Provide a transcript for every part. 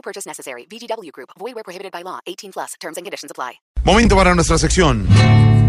No purchase necessary. VGW Group. Void where prohibited by law. 18 plus. Terms and conditions apply. Momento para nuestra sección.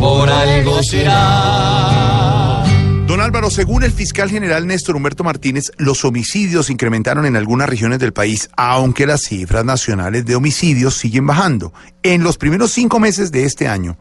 Por algo será. Don Álvaro, según el fiscal general Néstor Humberto Martínez, los homicidios se incrementaron en algunas regiones del país, aunque las cifras nacionales de homicidios siguen bajando. En los primeros cinco meses de este año,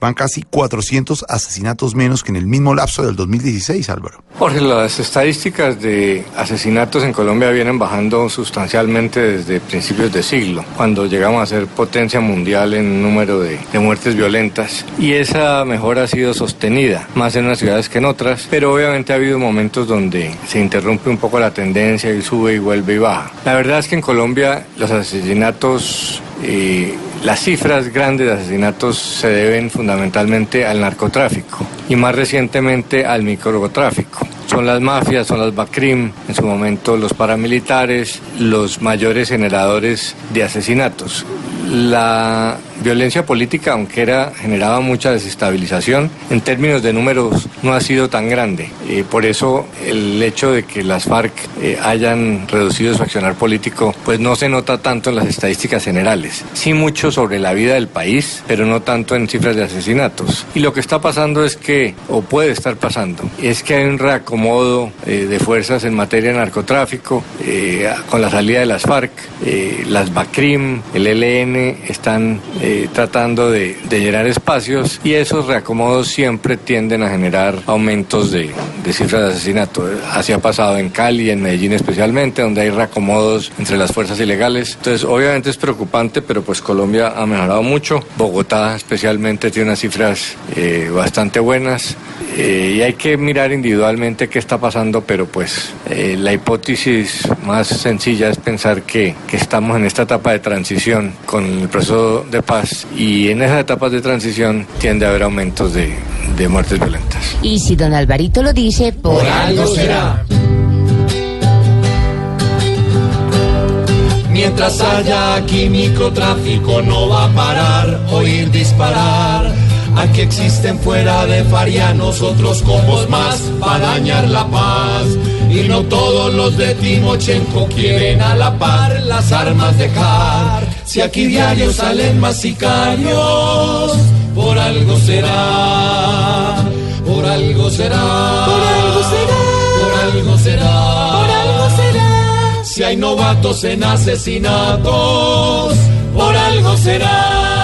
van casi 400 asesinatos menos que en el mismo lapso del 2016, Álvaro. Jorge, las estadísticas de asesinatos en Colombia vienen bajando sustancialmente desde principios de siglo, cuando llegamos a ser potencia mundial en número de, de muertes violentas. Y esa mejora ha sido sostenida, más en unas ciudades que en otras, pero obviamente ha habido momentos donde se interrumpe un poco la tendencia y sube y vuelve y baja. La verdad es que en Colombia los asesinatos... Eh, las cifras grandes de asesinatos se deben fundamentalmente al narcotráfico y más recientemente al microtráfico. Son las mafias, son las BACRIM, en su momento los paramilitares, los mayores generadores de asesinatos. La violencia política, aunque era, generaba mucha desestabilización, en términos de números no ha sido tan grande. Eh, por eso el hecho de que las FARC eh, hayan reducido su accionar político, pues no se nota tanto en las estadísticas generales. Sí mucho sobre la vida del país, pero no tanto en cifras de asesinatos. Y lo que está pasando es que, o puede estar pasando, es que hay un reacomodo eh, de fuerzas en materia de narcotráfico, con la salida de las FARC, las BACRIM, el ELN, están eh, tratando de, de, llenar espacios y esos reacomodos siempre tienden a generar aumentos de, de, cifras de asesinato. Así ha pasado en Cali, en Medellín especialmente, donde hay reacomodos entre las fuerzas ilegales. Entonces, obviamente es preocupante, pero pues Colombia ha mejorado mucho. Bogotá especialmente tiene unas cifras eh, bastante buenas. Eh, y hay que mirar individualmente qué está pasando, pero pues eh, la hipótesis más sencilla es pensar que, que, estamos en esta etapa de transición con el proceso de paz y en esas etapas de transición tiende a haber aumentos de, de muertes violentas. Y si don Alvarito lo dice, por, por algo será. Mientras haya aquí microtráfico no va a parar, oír disparar. Aquí existen fuera de Faria nosotros como más para dañar la paz. Y no todos los de Timochenko quieren a la par las armas dejar. Si aquí diarios salen más sicarios, por algo será, por algo será, por algo será, por algo será, por algo será. Si hay novatos en asesinatos, por algo será.